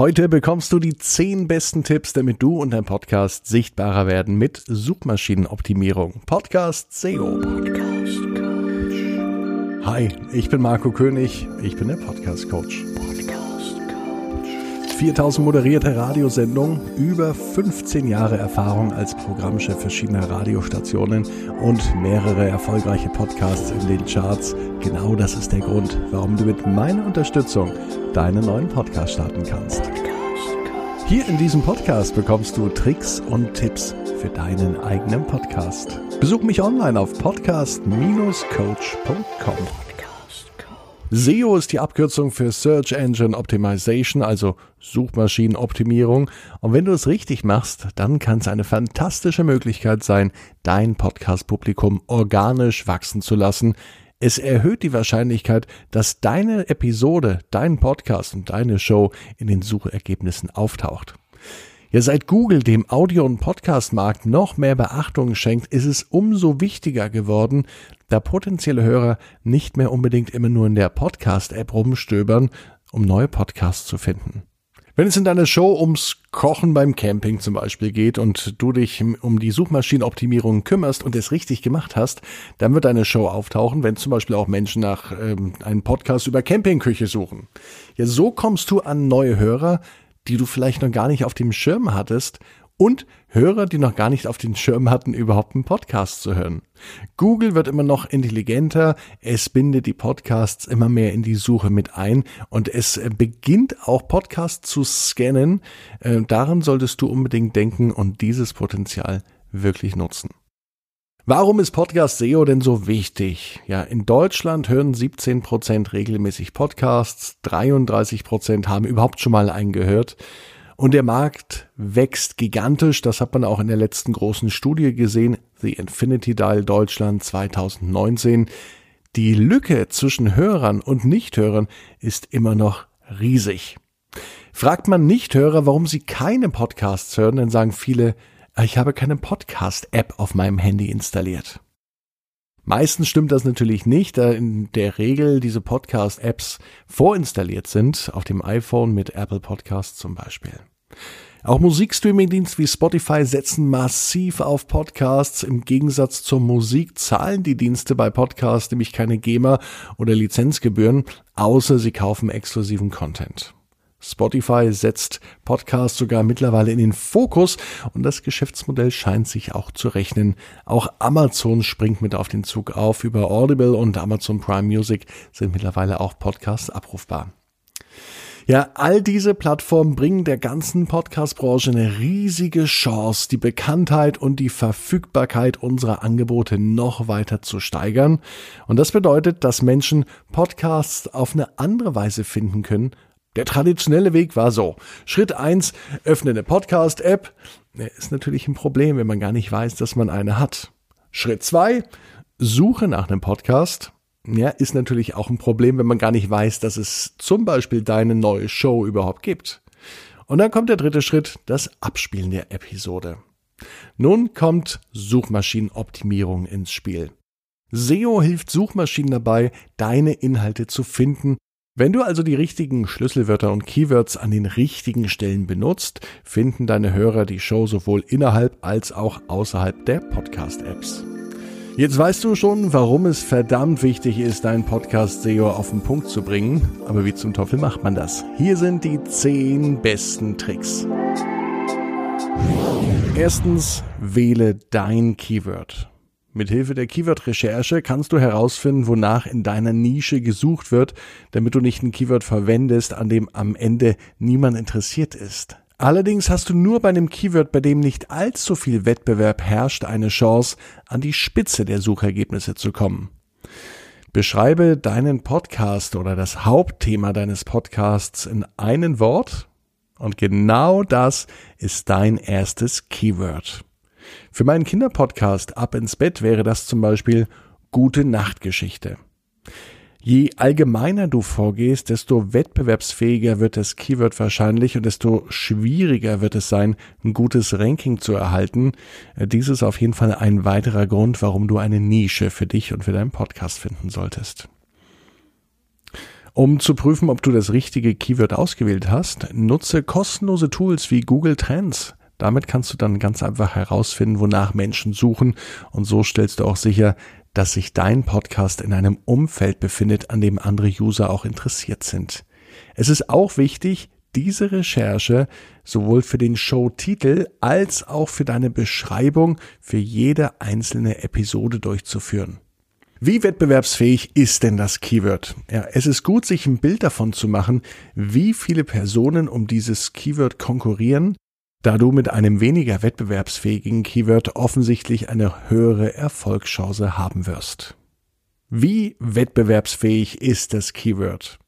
Heute bekommst du die 10 besten Tipps, damit du und dein Podcast sichtbarer werden mit Suchmaschinenoptimierung. Podcast SEO. Podcast Coach. Hi, ich bin Marco König. Ich bin der Podcast Coach. 4000 moderierte Radiosendungen, über 15 Jahre Erfahrung als Programmchef verschiedener Radiostationen und mehrere erfolgreiche Podcasts in den Charts. Genau das ist der Grund, warum du mit meiner Unterstützung deinen neuen Podcast starten kannst. Hier in diesem Podcast bekommst du Tricks und Tipps für deinen eigenen Podcast. Besuch mich online auf podcast-coach.com. SEO ist die Abkürzung für Search Engine Optimization, also Suchmaschinenoptimierung. Und wenn du es richtig machst, dann kann es eine fantastische Möglichkeit sein, dein Podcast-Publikum organisch wachsen zu lassen. Es erhöht die Wahrscheinlichkeit, dass deine Episode, dein Podcast und deine Show in den Suchergebnissen auftaucht. Ja, seit Google dem Audio- und Podcast-Markt noch mehr Beachtung schenkt, ist es umso wichtiger geworden, da potenzielle Hörer nicht mehr unbedingt immer nur in der Podcast-App rumstöbern, um neue Podcasts zu finden. Wenn es in deiner Show ums Kochen beim Camping zum Beispiel geht und du dich um die Suchmaschinenoptimierung kümmerst und es richtig gemacht hast, dann wird deine Show auftauchen, wenn zum Beispiel auch Menschen nach ähm, einem Podcast über Campingküche suchen. Ja, so kommst du an neue Hörer, die du vielleicht noch gar nicht auf dem Schirm hattest und Hörer, die noch gar nicht auf den Schirm hatten, überhaupt einen Podcast zu hören. Google wird immer noch intelligenter, es bindet die Podcasts immer mehr in die Suche mit ein und es beginnt auch Podcasts zu scannen. Äh, daran solltest du unbedingt denken und dieses Potenzial wirklich nutzen. Warum ist Podcast SEO denn so wichtig? Ja, in Deutschland hören 17 Prozent regelmäßig Podcasts, 33 Prozent haben überhaupt schon mal einen gehört. Und der Markt wächst gigantisch. Das hat man auch in der letzten großen Studie gesehen, The Infinity Dial Deutschland 2019. Die Lücke zwischen Hörern und Nichthörern ist immer noch riesig. Fragt man Nichthörer, warum sie keine Podcasts hören, dann sagen viele, ich habe keine Podcast-App auf meinem Handy installiert. Meistens stimmt das natürlich nicht, da in der Regel diese Podcast-Apps vorinstalliert sind, auf dem iPhone mit Apple Podcasts zum Beispiel. Auch Musikstreaming-Dienste wie Spotify setzen massiv auf Podcasts. Im Gegensatz zur Musik zahlen die Dienste bei Podcasts nämlich keine GEMA oder Lizenzgebühren, außer sie kaufen exklusiven Content. Spotify setzt Podcasts sogar mittlerweile in den Fokus und das Geschäftsmodell scheint sich auch zu rechnen. Auch Amazon springt mit auf den Zug auf. Über Audible und Amazon Prime Music sind mittlerweile auch Podcasts abrufbar. Ja, all diese Plattformen bringen der ganzen Podcast-Branche eine riesige Chance, die Bekanntheit und die Verfügbarkeit unserer Angebote noch weiter zu steigern. Und das bedeutet, dass Menschen Podcasts auf eine andere Weise finden können, der traditionelle Weg war so. Schritt eins: öffne eine Podcast-App. Ist natürlich ein Problem, wenn man gar nicht weiß, dass man eine hat. Schritt zwei: suche nach einem Podcast. Ja, ist natürlich auch ein Problem, wenn man gar nicht weiß, dass es zum Beispiel deine neue Show überhaupt gibt. Und dann kommt der dritte Schritt, das Abspielen der Episode. Nun kommt Suchmaschinenoptimierung ins Spiel. SEO hilft Suchmaschinen dabei, deine Inhalte zu finden wenn du also die richtigen Schlüsselwörter und Keywords an den richtigen Stellen benutzt, finden deine Hörer die Show sowohl innerhalb als auch außerhalb der Podcast-Apps. Jetzt weißt du schon, warum es verdammt wichtig ist, deinen Podcast SEO auf den Punkt zu bringen. Aber wie zum Teufel macht man das? Hier sind die 10 besten Tricks. Erstens, wähle dein Keyword. Mithilfe der Keyword-Recherche kannst du herausfinden, wonach in deiner Nische gesucht wird, damit du nicht ein Keyword verwendest, an dem am Ende niemand interessiert ist. Allerdings hast du nur bei einem Keyword, bei dem nicht allzu viel Wettbewerb herrscht, eine Chance, an die Spitze der Suchergebnisse zu kommen. Beschreibe deinen Podcast oder das Hauptthema deines Podcasts in einem Wort und genau das ist dein erstes Keyword. Für meinen Kinderpodcast Ab ins Bett wäre das zum Beispiel Gute Nachtgeschichte. Je allgemeiner du vorgehst, desto wettbewerbsfähiger wird das Keyword wahrscheinlich und desto schwieriger wird es sein, ein gutes Ranking zu erhalten. Dies ist auf jeden Fall ein weiterer Grund, warum du eine Nische für dich und für deinen Podcast finden solltest. Um zu prüfen, ob du das richtige Keyword ausgewählt hast, nutze kostenlose Tools wie Google Trends. Damit kannst du dann ganz einfach herausfinden, wonach Menschen suchen und so stellst du auch sicher, dass sich dein Podcast in einem Umfeld befindet, an dem andere User auch interessiert sind. Es ist auch wichtig, diese Recherche sowohl für den Showtitel als auch für deine Beschreibung für jede einzelne Episode durchzuführen. Wie wettbewerbsfähig ist denn das Keyword? Ja, es ist gut, sich ein Bild davon zu machen, wie viele Personen um dieses Keyword konkurrieren, da du mit einem weniger wettbewerbsfähigen Keyword offensichtlich eine höhere Erfolgschance haben wirst. Wie wettbewerbsfähig ist das Keyword?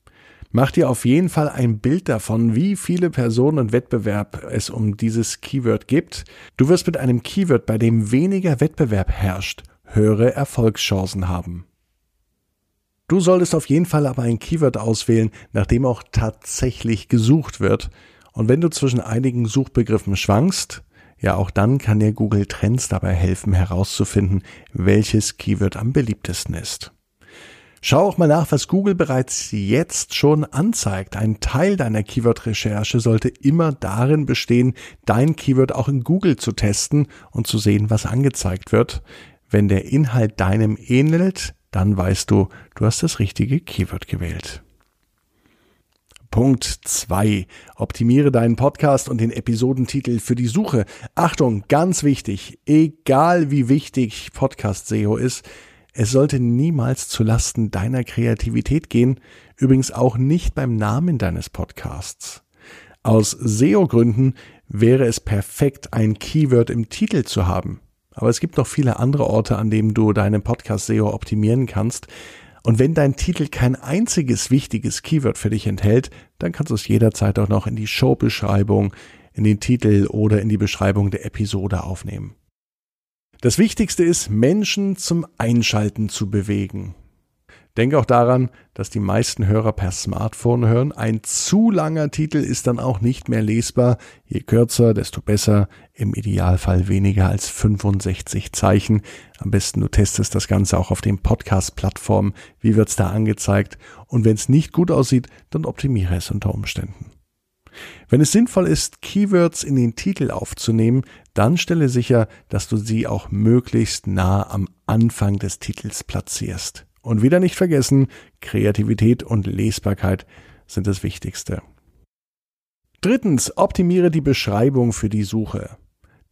Mach dir auf jeden Fall ein Bild davon, wie viele Personen und Wettbewerb es um dieses Keyword gibt. Du wirst mit einem Keyword, bei dem weniger Wettbewerb herrscht, höhere Erfolgschancen haben. Du solltest auf jeden Fall aber ein Keyword auswählen, nach dem auch tatsächlich gesucht wird. Und wenn du zwischen einigen Suchbegriffen schwankst, ja auch dann kann dir Google Trends dabei helfen herauszufinden, welches Keyword am beliebtesten ist. Schau auch mal nach, was Google bereits jetzt schon anzeigt. Ein Teil deiner Keyword-Recherche sollte immer darin bestehen, dein Keyword auch in Google zu testen und zu sehen, was angezeigt wird. Wenn der Inhalt deinem ähnelt, dann weißt du, du hast das richtige Keyword gewählt. Punkt zwei: Optimiere deinen Podcast und den Episodentitel für die Suche. Achtung, ganz wichtig, egal wie wichtig Podcast SEO ist, es sollte niemals zu Lasten deiner Kreativität gehen, übrigens auch nicht beim Namen deines Podcasts. Aus SEO-Gründen wäre es perfekt, ein Keyword im Titel zu haben. Aber es gibt noch viele andere Orte, an denen du deinen Podcast SEO optimieren kannst. Und wenn dein Titel kein einziges wichtiges Keyword für dich enthält, dann kannst du es jederzeit auch noch in die Showbeschreibung, in den Titel oder in die Beschreibung der Episode aufnehmen. Das Wichtigste ist, Menschen zum Einschalten zu bewegen. Denk auch daran, dass die meisten Hörer per Smartphone hören. Ein zu langer Titel ist dann auch nicht mehr lesbar. Je kürzer, desto besser. Im Idealfall weniger als 65 Zeichen. Am besten du testest das Ganze auch auf den Podcast-Plattformen. Wie wird's da angezeigt? Und wenn es nicht gut aussieht, dann optimiere es unter Umständen. Wenn es sinnvoll ist, Keywords in den Titel aufzunehmen, dann stelle sicher, dass du sie auch möglichst nah am Anfang des Titels platzierst. Und wieder nicht vergessen, Kreativität und Lesbarkeit sind das Wichtigste. Drittens, optimiere die Beschreibung für die Suche.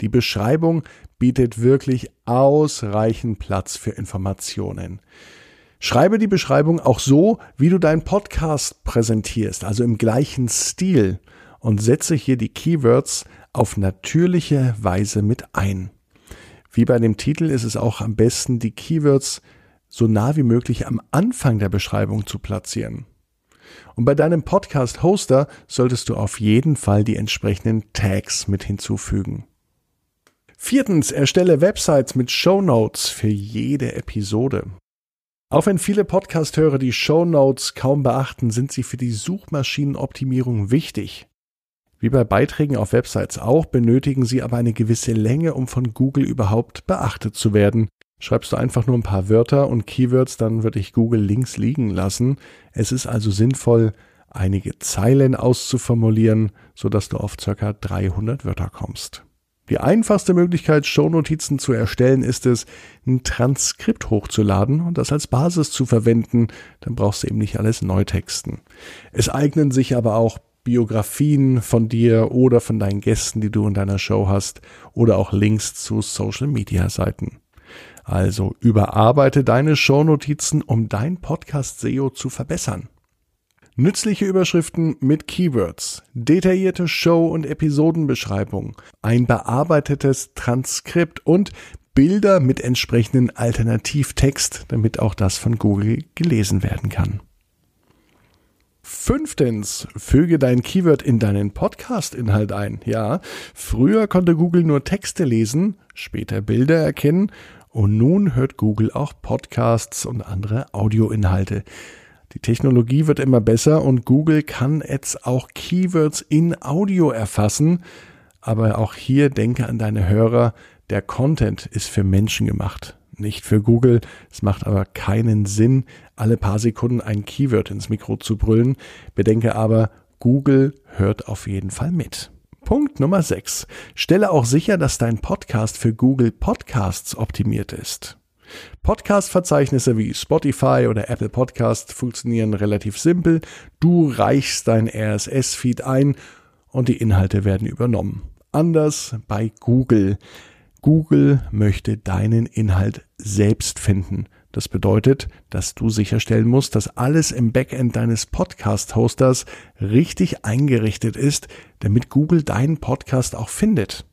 Die Beschreibung bietet wirklich ausreichend Platz für Informationen. Schreibe die Beschreibung auch so, wie du deinen Podcast präsentierst, also im gleichen Stil und setze hier die Keywords auf natürliche Weise mit ein. Wie bei dem Titel ist es auch am besten, die Keywords so nah wie möglich am Anfang der Beschreibung zu platzieren. Und bei deinem Podcast-Hoster solltest du auf jeden Fall die entsprechenden Tags mit hinzufügen. Viertens, erstelle Websites mit Show Notes für jede Episode. Auch wenn viele Podcast-Hörer die Show Notes kaum beachten, sind sie für die Suchmaschinenoptimierung wichtig. Wie bei Beiträgen auf Websites auch, benötigen sie aber eine gewisse Länge, um von Google überhaupt beachtet zu werden. Schreibst du einfach nur ein paar Wörter und Keywords, dann würde ich Google links liegen lassen. Es ist also sinnvoll, einige Zeilen auszuformulieren, sodass du auf ca. 300 Wörter kommst. Die einfachste Möglichkeit, Shownotizen zu erstellen, ist es, ein Transkript hochzuladen und das als Basis zu verwenden. Dann brauchst du eben nicht alles neu texten. Es eignen sich aber auch Biografien von dir oder von deinen Gästen, die du in deiner Show hast, oder auch Links zu Social Media Seiten. Also überarbeite deine Shownotizen, um dein Podcast SEO zu verbessern. Nützliche Überschriften mit Keywords, detaillierte Show- und Episodenbeschreibung, ein bearbeitetes Transkript und Bilder mit entsprechenden Alternativtext, damit auch das von Google gelesen werden kann. Fünftens, füge dein Keyword in deinen Podcast-Inhalt ein. Ja, früher konnte Google nur Texte lesen, später Bilder erkennen und nun hört Google auch Podcasts und andere Audioinhalte. Die Technologie wird immer besser und Google kann jetzt auch Keywords in Audio erfassen. Aber auch hier denke an deine Hörer. Der Content ist für Menschen gemacht, nicht für Google. Es macht aber keinen Sinn, alle paar Sekunden ein Keyword ins Mikro zu brüllen. Bedenke aber, Google hört auf jeden Fall mit. Punkt Nummer 6. Stelle auch sicher, dass dein Podcast für Google Podcasts optimiert ist. Podcast-Verzeichnisse wie Spotify oder Apple Podcast funktionieren relativ simpel. Du reichst dein RSS-Feed ein und die Inhalte werden übernommen. Anders bei Google. Google möchte deinen Inhalt selbst finden. Das bedeutet, dass du sicherstellen musst, dass alles im Backend deines Podcast-Hosters richtig eingerichtet ist, damit Google deinen Podcast auch findet.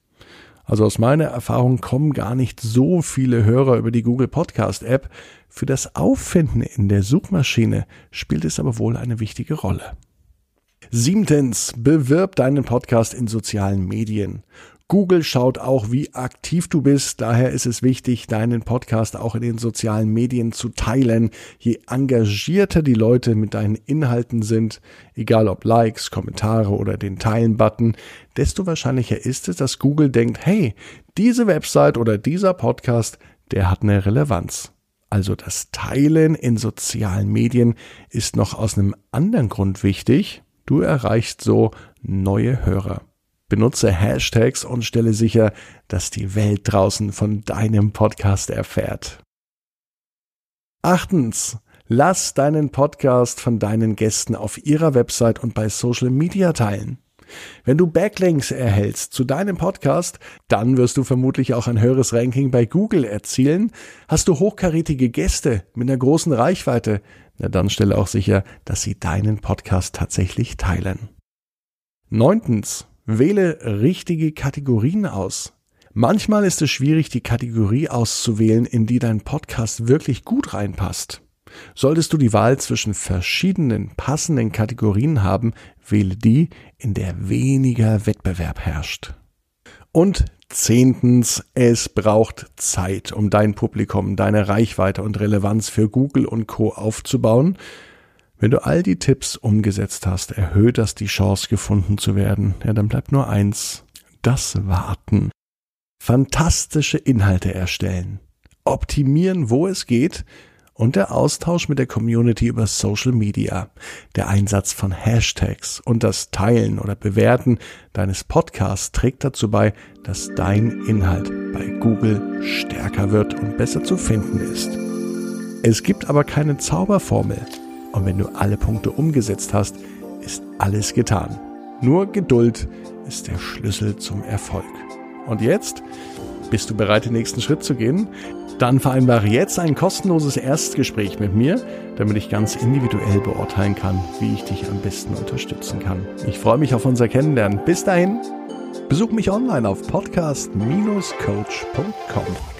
Also aus meiner Erfahrung kommen gar nicht so viele Hörer über die Google Podcast App. Für das Auffinden in der Suchmaschine spielt es aber wohl eine wichtige Rolle. Siebtens, bewirb deinen Podcast in sozialen Medien. Google schaut auch, wie aktiv du bist. Daher ist es wichtig, deinen Podcast auch in den sozialen Medien zu teilen. Je engagierter die Leute mit deinen Inhalten sind, egal ob Likes, Kommentare oder den Teilen-Button, desto wahrscheinlicher ist es, dass Google denkt, hey, diese Website oder dieser Podcast, der hat eine Relevanz. Also das Teilen in sozialen Medien ist noch aus einem anderen Grund wichtig. Du erreichst so neue Hörer. Benutze Hashtags und stelle sicher, dass die Welt draußen von deinem Podcast erfährt. Achtens. Lass deinen Podcast von deinen Gästen auf ihrer Website und bei Social Media teilen. Wenn du Backlinks erhältst zu deinem Podcast, dann wirst du vermutlich auch ein höheres Ranking bei Google erzielen. Hast du hochkarätige Gäste mit einer großen Reichweite, na dann stelle auch sicher, dass sie deinen Podcast tatsächlich teilen. Neuntens. Wähle richtige Kategorien aus. Manchmal ist es schwierig, die Kategorie auszuwählen, in die dein Podcast wirklich gut reinpasst. Solltest du die Wahl zwischen verschiedenen passenden Kategorien haben, wähle die, in der weniger Wettbewerb herrscht. Und zehntens, es braucht Zeit, um dein Publikum, deine Reichweite und Relevanz für Google und Co aufzubauen. Wenn du all die Tipps umgesetzt hast, erhöht das die Chance gefunden zu werden. Ja, dann bleibt nur eins. Das Warten. Fantastische Inhalte erstellen. Optimieren, wo es geht. Und der Austausch mit der Community über Social Media. Der Einsatz von Hashtags und das Teilen oder Bewerten deines Podcasts trägt dazu bei, dass dein Inhalt bei Google stärker wird und besser zu finden ist. Es gibt aber keine Zauberformel. Und wenn du alle Punkte umgesetzt hast, ist alles getan. Nur Geduld ist der Schlüssel zum Erfolg. Und jetzt? Bist du bereit, den nächsten Schritt zu gehen? Dann vereinbare jetzt ein kostenloses Erstgespräch mit mir, damit ich ganz individuell beurteilen kann, wie ich dich am besten unterstützen kann. Ich freue mich auf unser Kennenlernen. Bis dahin, besuch mich online auf podcast-coach.com.